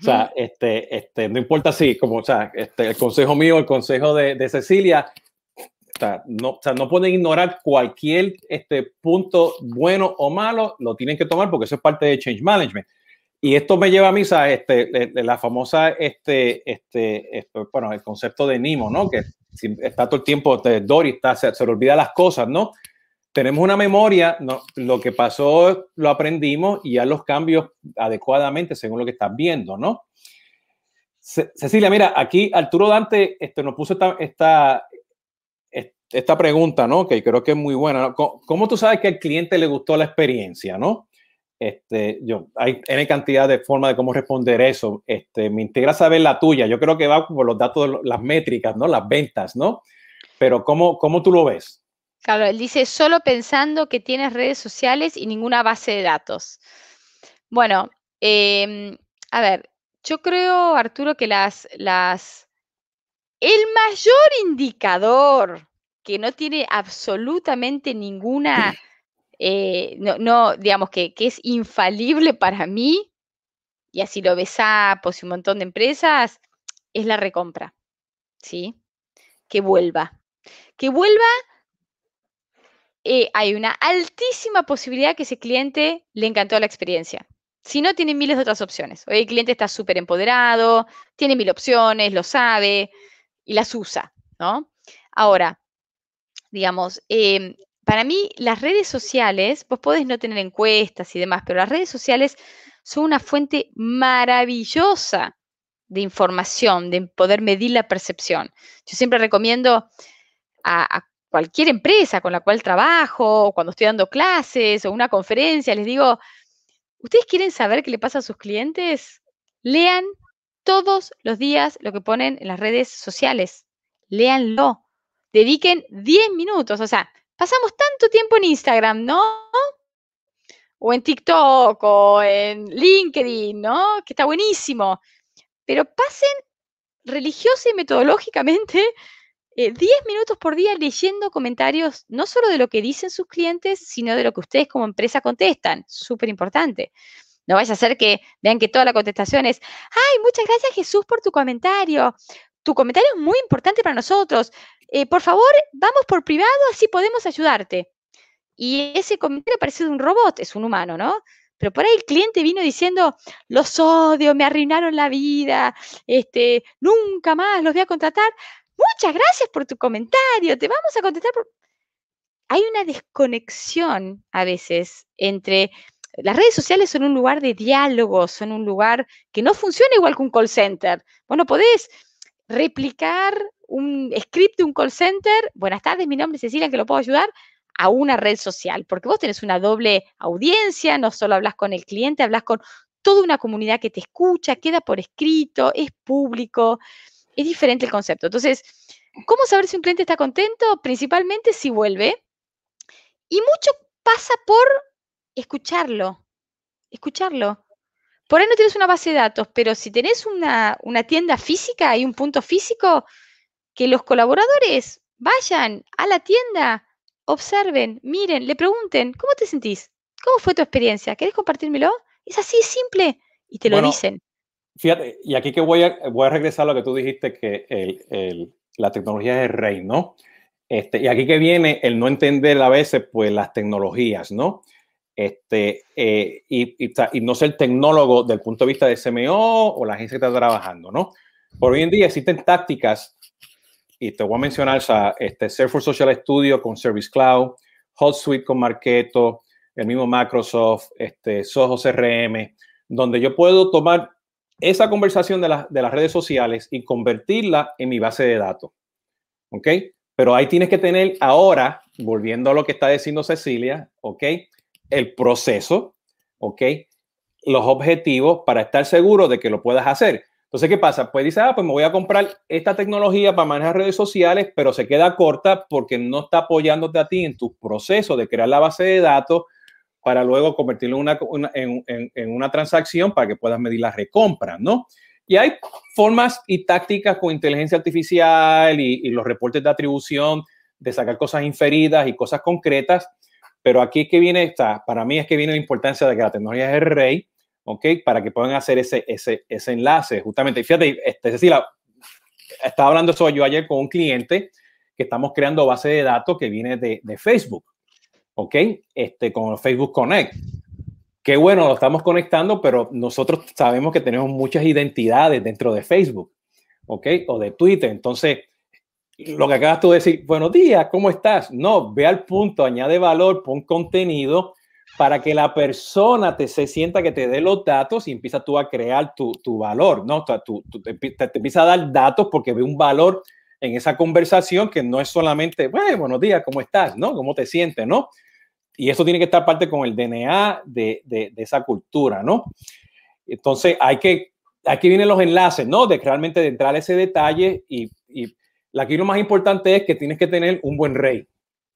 O sea, este, este, no importa si, como, o sea, este, el consejo mío, el consejo de, de Cecilia, o sea, no, o sea, no pueden ignorar cualquier este, punto bueno o malo, lo tienen que tomar porque eso es parte de change management. Y esto me lleva a mí a este, la famosa, este, este, bueno, el concepto de Nimo, ¿no? Que está todo el tiempo, de Dory está, se, le olvida las cosas, ¿no? Tenemos una memoria, ¿no? lo que pasó lo aprendimos y ya los cambios adecuadamente según lo que estás viendo, ¿no? Cecilia, mira, aquí Arturo Dante este, nos puso esta, esta, esta pregunta, ¿no? Que creo que es muy buena. ¿Cómo, ¿Cómo, tú sabes que al cliente le gustó la experiencia, ¿no? Este, yo, hay N cantidad de formas de cómo responder eso. Este, me integra saber la tuya. Yo creo que va por los datos, las métricas, ¿no? Las ventas, ¿no? Pero ¿cómo, cómo tú lo ves? Claro, él dice solo pensando que tienes redes sociales y ninguna base de datos. Bueno, em, a ver, yo creo, Arturo, que las, las, el mayor indicador que no tiene absolutamente ninguna eh, no, no, digamos que, es infalible para mí, y así lo ves a y un montón de empresas, es la recompra, ¿sí? Que vuelva. Que vuelva, eh, hay una altísima posibilidad que ese cliente le encantó la experiencia. Si no, tiene miles de otras opciones. Hoy el cliente está súper empoderado, tiene mil opciones, lo sabe y las usa, ¿no? Ahora, digamos, em, para mí las redes sociales, vos podés no tener encuestas y demás, pero las redes sociales son una fuente maravillosa de información, de poder medir la percepción. Yo siempre recomiendo a, cualquier empresa con la cual trabajo, o cuando estoy dando clases o una conferencia, les digo, ¿ustedes quieren saber qué le pasa a sus clientes? Lean todos los días lo que ponen en las redes sociales. Léanlo. Dediquen 10 minutos, o sea, pasamos tanto tiempo en Instagram, ¿no? O en TikTok o en LinkedIn, ¿no? Que está buenísimo. Pero pasen religiosa y metodológicamente 10 eh, minutos por día leyendo comentarios, no solo de lo que dicen sus clientes, sino de lo que ustedes como empresa contestan. Súper importante. No vaya a ser que vean que toda la contestación es, ay, muchas gracias Jesús por tu comentario. Tu comentario es muy importante para nosotros. Eh, por favor, vamos por privado, así podemos ayudarte. Y ese comentario parece de un robot, es un humano, ¿no? Pero por ahí el cliente vino diciendo, los odio, me arruinaron la vida, este, nunca más los voy a contratar. Muchas gracias por tu comentario, te vamos a contestar. hay una desconexión a veces entre las redes sociales son un lugar de diálogo, son un lugar que no funciona igual que un call center. Bueno, podés replicar un script de un call center, buenas tardes, mi nombre es Cecilia, que lo puedo ayudar, a una red social, porque vos tenés una doble audiencia, no solo hablas con el cliente, hablas con toda una comunidad que te escucha, queda por escrito, es público, es diferente el concepto. Entonces, ¿cómo saber si un cliente está contento? Principalmente si vuelve. Y mucho pasa por escucharlo, escucharlo. Por ahí no tienes una base de datos, pero si tenés una, tienda física y un punto físico, que los colaboradores vayan a la tienda, observen, miren, le pregunten, ¿cómo te sentís? ¿Cómo fue tu experiencia? ¿Querés compartírmelo? Es así simple y te lo dicen. Fíjate, y aquí que voy a, voy a regresar a lo que tú dijiste, que la tecnología es el rey, ¿no? Este, y aquí que viene el no entender a veces, pues, las tecnologías, ¿no? este, eh, y, no ser tecnólogo del punto de vista de CMO o la agencia que está trabajando, ¿no? Por hoy en día existen tácticas, y te voy a mencionar, o este, Salesforce Social Studio con Service Cloud, HotSuite con Marketo, el mismo Microsoft, este, Soho CRM, donde yo puedo tomar esa conversación de, de las redes sociales y convertirla en mi base de datos. ¿Ok? Pero ahí tienes que tener ahora, volviendo a lo que está diciendo Cecilia, ¿ok? el proceso, ¿ok? Los objetivos para estar seguro de que lo puedas hacer. Entonces, ¿qué pasa? Pues dice, ah, pues me voy a comprar esta tecnología para manejar redes sociales, pero se queda corta porque no está apoyándote a ti en tu proceso de crear la base de datos para luego convertirlo en una, transacción para que puedas medir la recompra, ¿no? Y hay formas y tácticas con inteligencia artificial y, y los reportes de atribución de sacar cosas inferidas y cosas concretas pero aquí es que viene esta, para mí es que viene la importancia de que la tecnología es el rey, ¿ok? Para que puedan hacer ese, ese, ese enlace, justamente. Fíjate, este, Cecilia, estaba hablando eso yo ayer con un cliente que estamos creando base de datos que viene de Facebook, ¿ok? Este, con Facebook Connect. Qué bueno, lo estamos conectando, pero nosotros sabemos que tenemos muchas identidades dentro de Facebook, ¿ok? O de Twitter. Entonces, lo que acabas tú de decir, buenos días, ¿cómo estás? No, ve al punto, añade valor, pon contenido para que la persona te se sienta que te dé los datos y empieza tú a crear tu, tu valor, ¿no? Tú, te, te, empieza a dar datos porque ve un valor en esa conversación que no es solamente, bueno, buenos días, ¿cómo estás? ¿No? ¿Cómo te sientes? ¿No? Y eso tiene que estar parte con el DNA de, de, de esa cultura, ¿no? Entonces, hay que, aquí vienen los enlaces, ¿no? De realmente de entrar a ese detalle y, y Aquí lo más importante es que tienes que tener un buen rey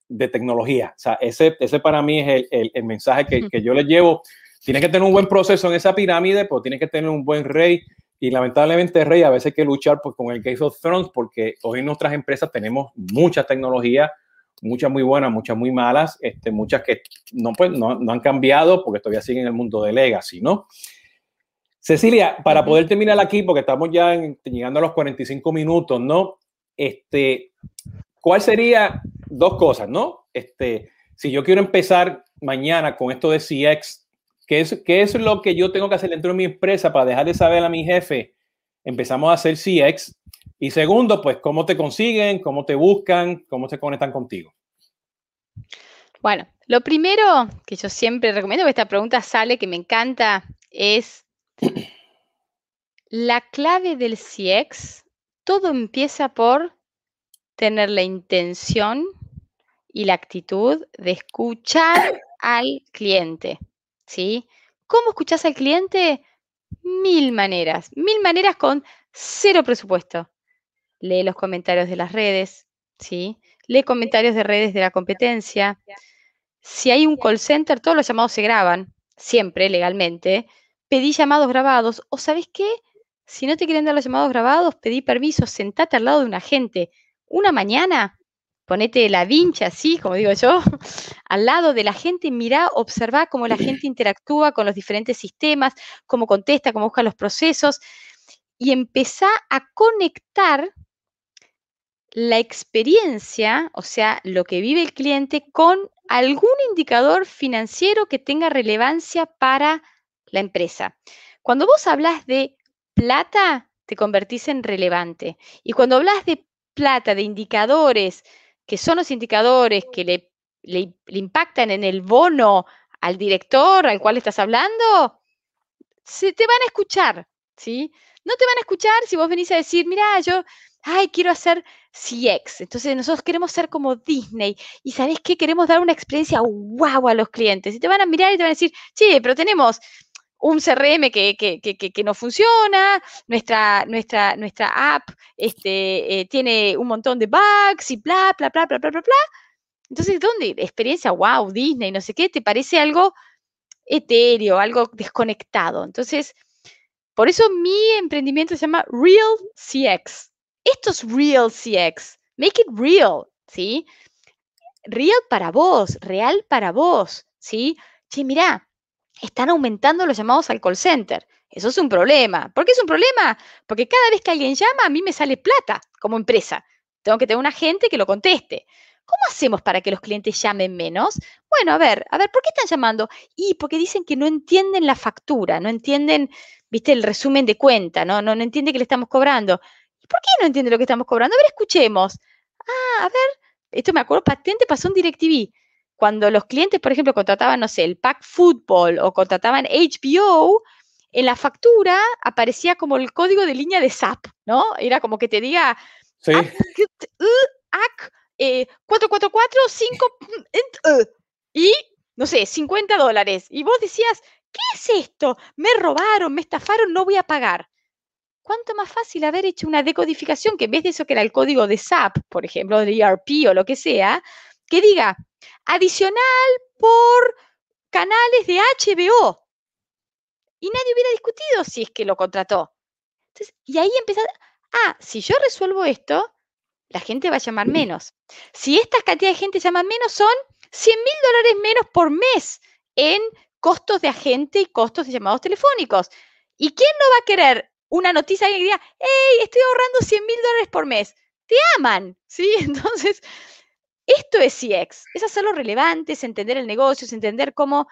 de tecnología. O sea, ese, ese para mí es el, el, mensaje que, que, yo les llevo. Tienes que tener un buen proceso en esa pirámide, pero tienes que tener un buen rey. Y lamentablemente, rey, a veces hay que luchar pues, con el Game of Thrones, porque hoy en nuestras empresas tenemos mucha tecnología, muchas muy buenas, muchas muy malas, este, muchas que no, pues, no, no han cambiado porque todavía siguen en el mundo de legacy, ¿no? Cecilia, para poder terminar aquí, porque estamos ya llegando a los 45 minutos, ¿no? este, ¿cuál sería dos cosas, no? Este, si yo quiero empezar mañana con esto de CX, ¿qué es, ¿qué es lo que yo tengo que hacer dentro de mi empresa para dejar de saber a mi jefe? Empezamos a hacer CX. Y segundo, pues, ¿cómo te consiguen? ¿Cómo te buscan? ¿Cómo se conectan contigo? Bueno, lo primero que yo siempre recomiendo, que esta pregunta sale, que me encanta, es la clave del CX todo empieza por tener la intención y la actitud de escuchar al cliente, ¿sí? ¿Cómo escuchas al cliente? Mil maneras, mil maneras con cero presupuesto. Lee los comentarios de las redes, ¿sí? Lee comentarios de redes de la competencia. Si hay un call center, todos los llamados se graban, siempre legalmente. Pedí llamados grabados o, ¿sabes qué? Si no te quieren dar los llamados grabados, pedí permiso, sentate al lado de un agente. Una mañana, ponete la vincha así, como digo yo, al lado de la gente, mirá, observá cómo la gente interactúa con los diferentes sistemas, cómo contesta, cómo busca los procesos, y empezá a conectar la experiencia, o sea, lo que vive el cliente, con algún indicador financiero que tenga relevancia para la empresa. Cuando vos hablas de plata, te convertís en relevante. Y cuando hablas de plata, de indicadores, que son los indicadores que le impactan en el bono al director al cual estás hablando, se te van a escuchar, ¿sí? No te van a escuchar si vos venís a decir, mira, yo, ay, quiero hacer CX. Entonces nosotros queremos ser como Disney y ¿sabés qué? Queremos dar una experiencia wow a los clientes. Y te van a mirar y te van a decir, sí, pero tenemos un CRM que, que, que, que, no funciona, nuestra, nuestra, nuestra app este, eh, tiene un montón de bugs y bla, bla, bla, bla, bla, bla, bla. Entonces, ¿dónde? Experiencia, wow, Disney, no sé qué, te parece algo etéreo, algo desconectado. Entonces, por eso mi emprendimiento se llama Real CX. Esto es Real CX. Make it real, ¿sí? Real para vos, real para vos, ¿sí? Sí, mira, están aumentando los llamados al call center. Eso es un problema. ¿Por qué es un problema? Porque cada vez que alguien llama, a mí me sale plata como empresa. Tengo que tener un agente que lo conteste. ¿Cómo hacemos para que los clientes llamen menos? Bueno, a ver, a ver, ¿por qué están llamando? Y porque dicen que no entienden la factura, no entienden, viste, el resumen de cuenta, no, no, no entiende que le estamos cobrando. ¿Y por qué no entiende lo que estamos cobrando? A ver, escuchemos. Ah, a ver, esto me acuerdo, patente pasó en DirecTV cuando los clientes, por ejemplo, contrataban, no sé, el pack fútbol o contrataban HBO, en la factura aparecía como el código de línea de SAP, ¿no? Era como que te diga sí. 444 5 y, no sé, 50 dólares. Y vos decías, ¿qué es esto? Me robaron, me estafaron, no voy a pagar. ¿Cuánto más fácil haber hecho una decodificación que en vez de eso que era el código de SAP, por ejemplo, de ERP o lo que sea, que diga adicional por canales de HBO. Y nadie hubiera discutido si es que lo contrató. y ahí empezar, ah, si yo resuelvo esto, la gente va a llamar menos. Si esta cantidad de gente llama menos, son 100 mil dólares menos por mes en costos de agente y costos de llamados telefónicos. ¿Y quién no va a querer una noticia que diga, hey, estoy ahorrando 100 mil dólares por mes? Te aman, ¿sí? Entonces, esto es CX, es hacerlo relevante, es entender el negocio, es entender cómo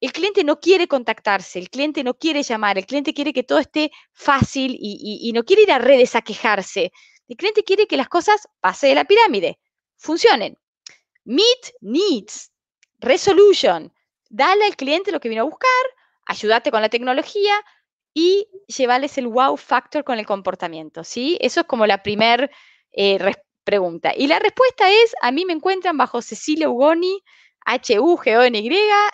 el cliente no quiere contactarse, el cliente no quiere llamar, el cliente quiere que todo esté fácil y, no quiere ir a redes a quejarse. El cliente quiere que las cosas, pase de la pirámide, funcionen. Meet needs, resolution. Dale al cliente lo que vino a buscar, ayúdate con la tecnología y llevarles el wow factor con el comportamiento. ¿sí? Eso es como la primera eh, pregunta. Y la respuesta es, a mí me encuentran bajo Cecilia Ugoni, H-U-G-O-N-Y,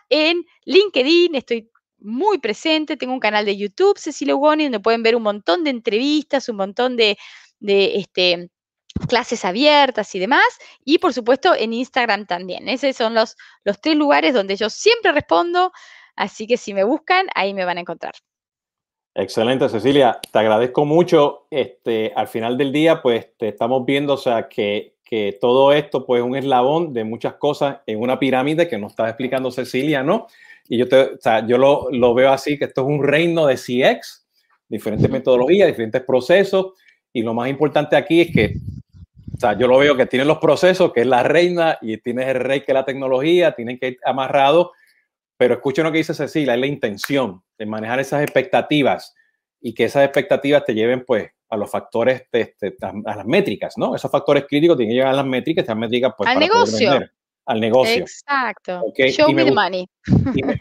en LinkedIn, estoy muy presente, tengo un canal de YouTube, Cecilia Ugoni, donde pueden ver un montón de entrevistas, un montón de, este, clases abiertas y demás, y por supuesto en Instagram también. Esos son los, los tres lugares donde yo siempre respondo, así que si me buscan, ahí me van a encontrar. Excelente, Cecilia. Te agradezco mucho. Este, al final del día, pues te estamos viendo, o sea, que, que todo esto, pues, es un eslabón de muchas cosas en una pirámide que nos está explicando Cecilia, ¿no? Y yo, te, o sea, yo lo, lo, veo así, que esto es un reino de CX, diferentes metodologías, diferentes procesos. Y lo más importante aquí es que, o sea, yo lo veo que tienen los procesos, que es la reina, y tienes el rey, que es la tecnología, tienen que ir amarrados pero escuchen lo que dice Cecilia, es la intención de manejar esas expectativas y que esas expectativas te lleven pues a los factores, a las métricas, ¿no? Esos factores críticos tienen que llegar a las métricas, esas métricas pues al negocio. al negocio. Exacto. Show me, the money.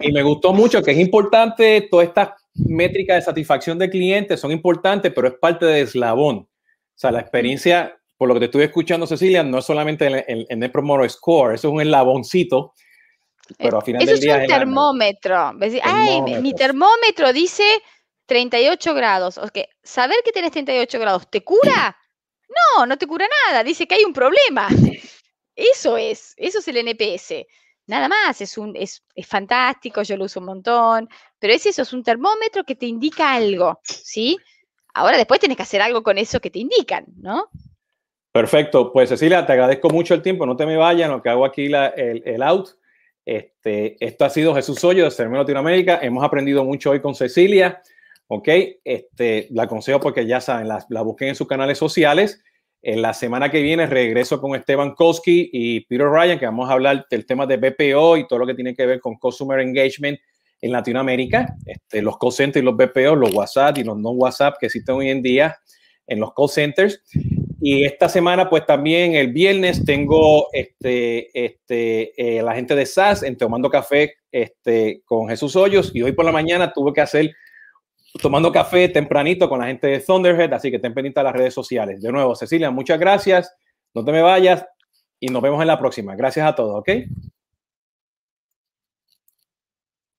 Y me, gustó mucho que es importante, todas estas métricas de satisfacción de clientes son importantes, pero es parte de eslabón. O sea, la experiencia, por lo que te estuve escuchando, Cecilia, no es solamente el, el, Net Promoter Score, eso es un eslaboncito pero al final Eso es un termómetro. Ay, mi termómetro dice 38 grados. Okay. Saber que tienes 38 grados, ¿te cura? No, no te cura nada. Dice que hay un problema. Eso es, eso es el NPS. Nada más, es, un, es, es fantástico, yo lo uso un montón, pero es eso, es un termómetro que te indica algo, ¿sí? Ahora después tienes que hacer algo con eso que te indican, ¿no? Perfecto, pues Cecilia, te agradezco mucho el tiempo, no te me vayas, lo que hago aquí la, el, el out este, esto ha sido Jesús Hoyo de Cermero Latinoamérica. Hemos aprendido mucho hoy con Cecilia. Ok, este, la aconsejo porque ya saben, la, la busquen en sus canales sociales. En la semana que viene regreso con Esteban Koski y Peter Ryan, que vamos a hablar del tema de BPO y todo lo que tiene que ver con Customer Engagement en Latinoamérica. Este, los call centers y los BPO, los WhatsApp y los no WhatsApp que existen hoy en día en los call centers. Y esta semana, pues también el viernes tengo este, este, eh, la gente de SAS en Tomando Café este, con Jesús Hoyos y hoy por la mañana tuve que hacer tomando café tempranito con la gente de Thunderhead, así que estén pendientes a las redes sociales. De nuevo, Cecilia, muchas gracias, no te me vayas y nos vemos en la próxima. Gracias a todos, ¿ok?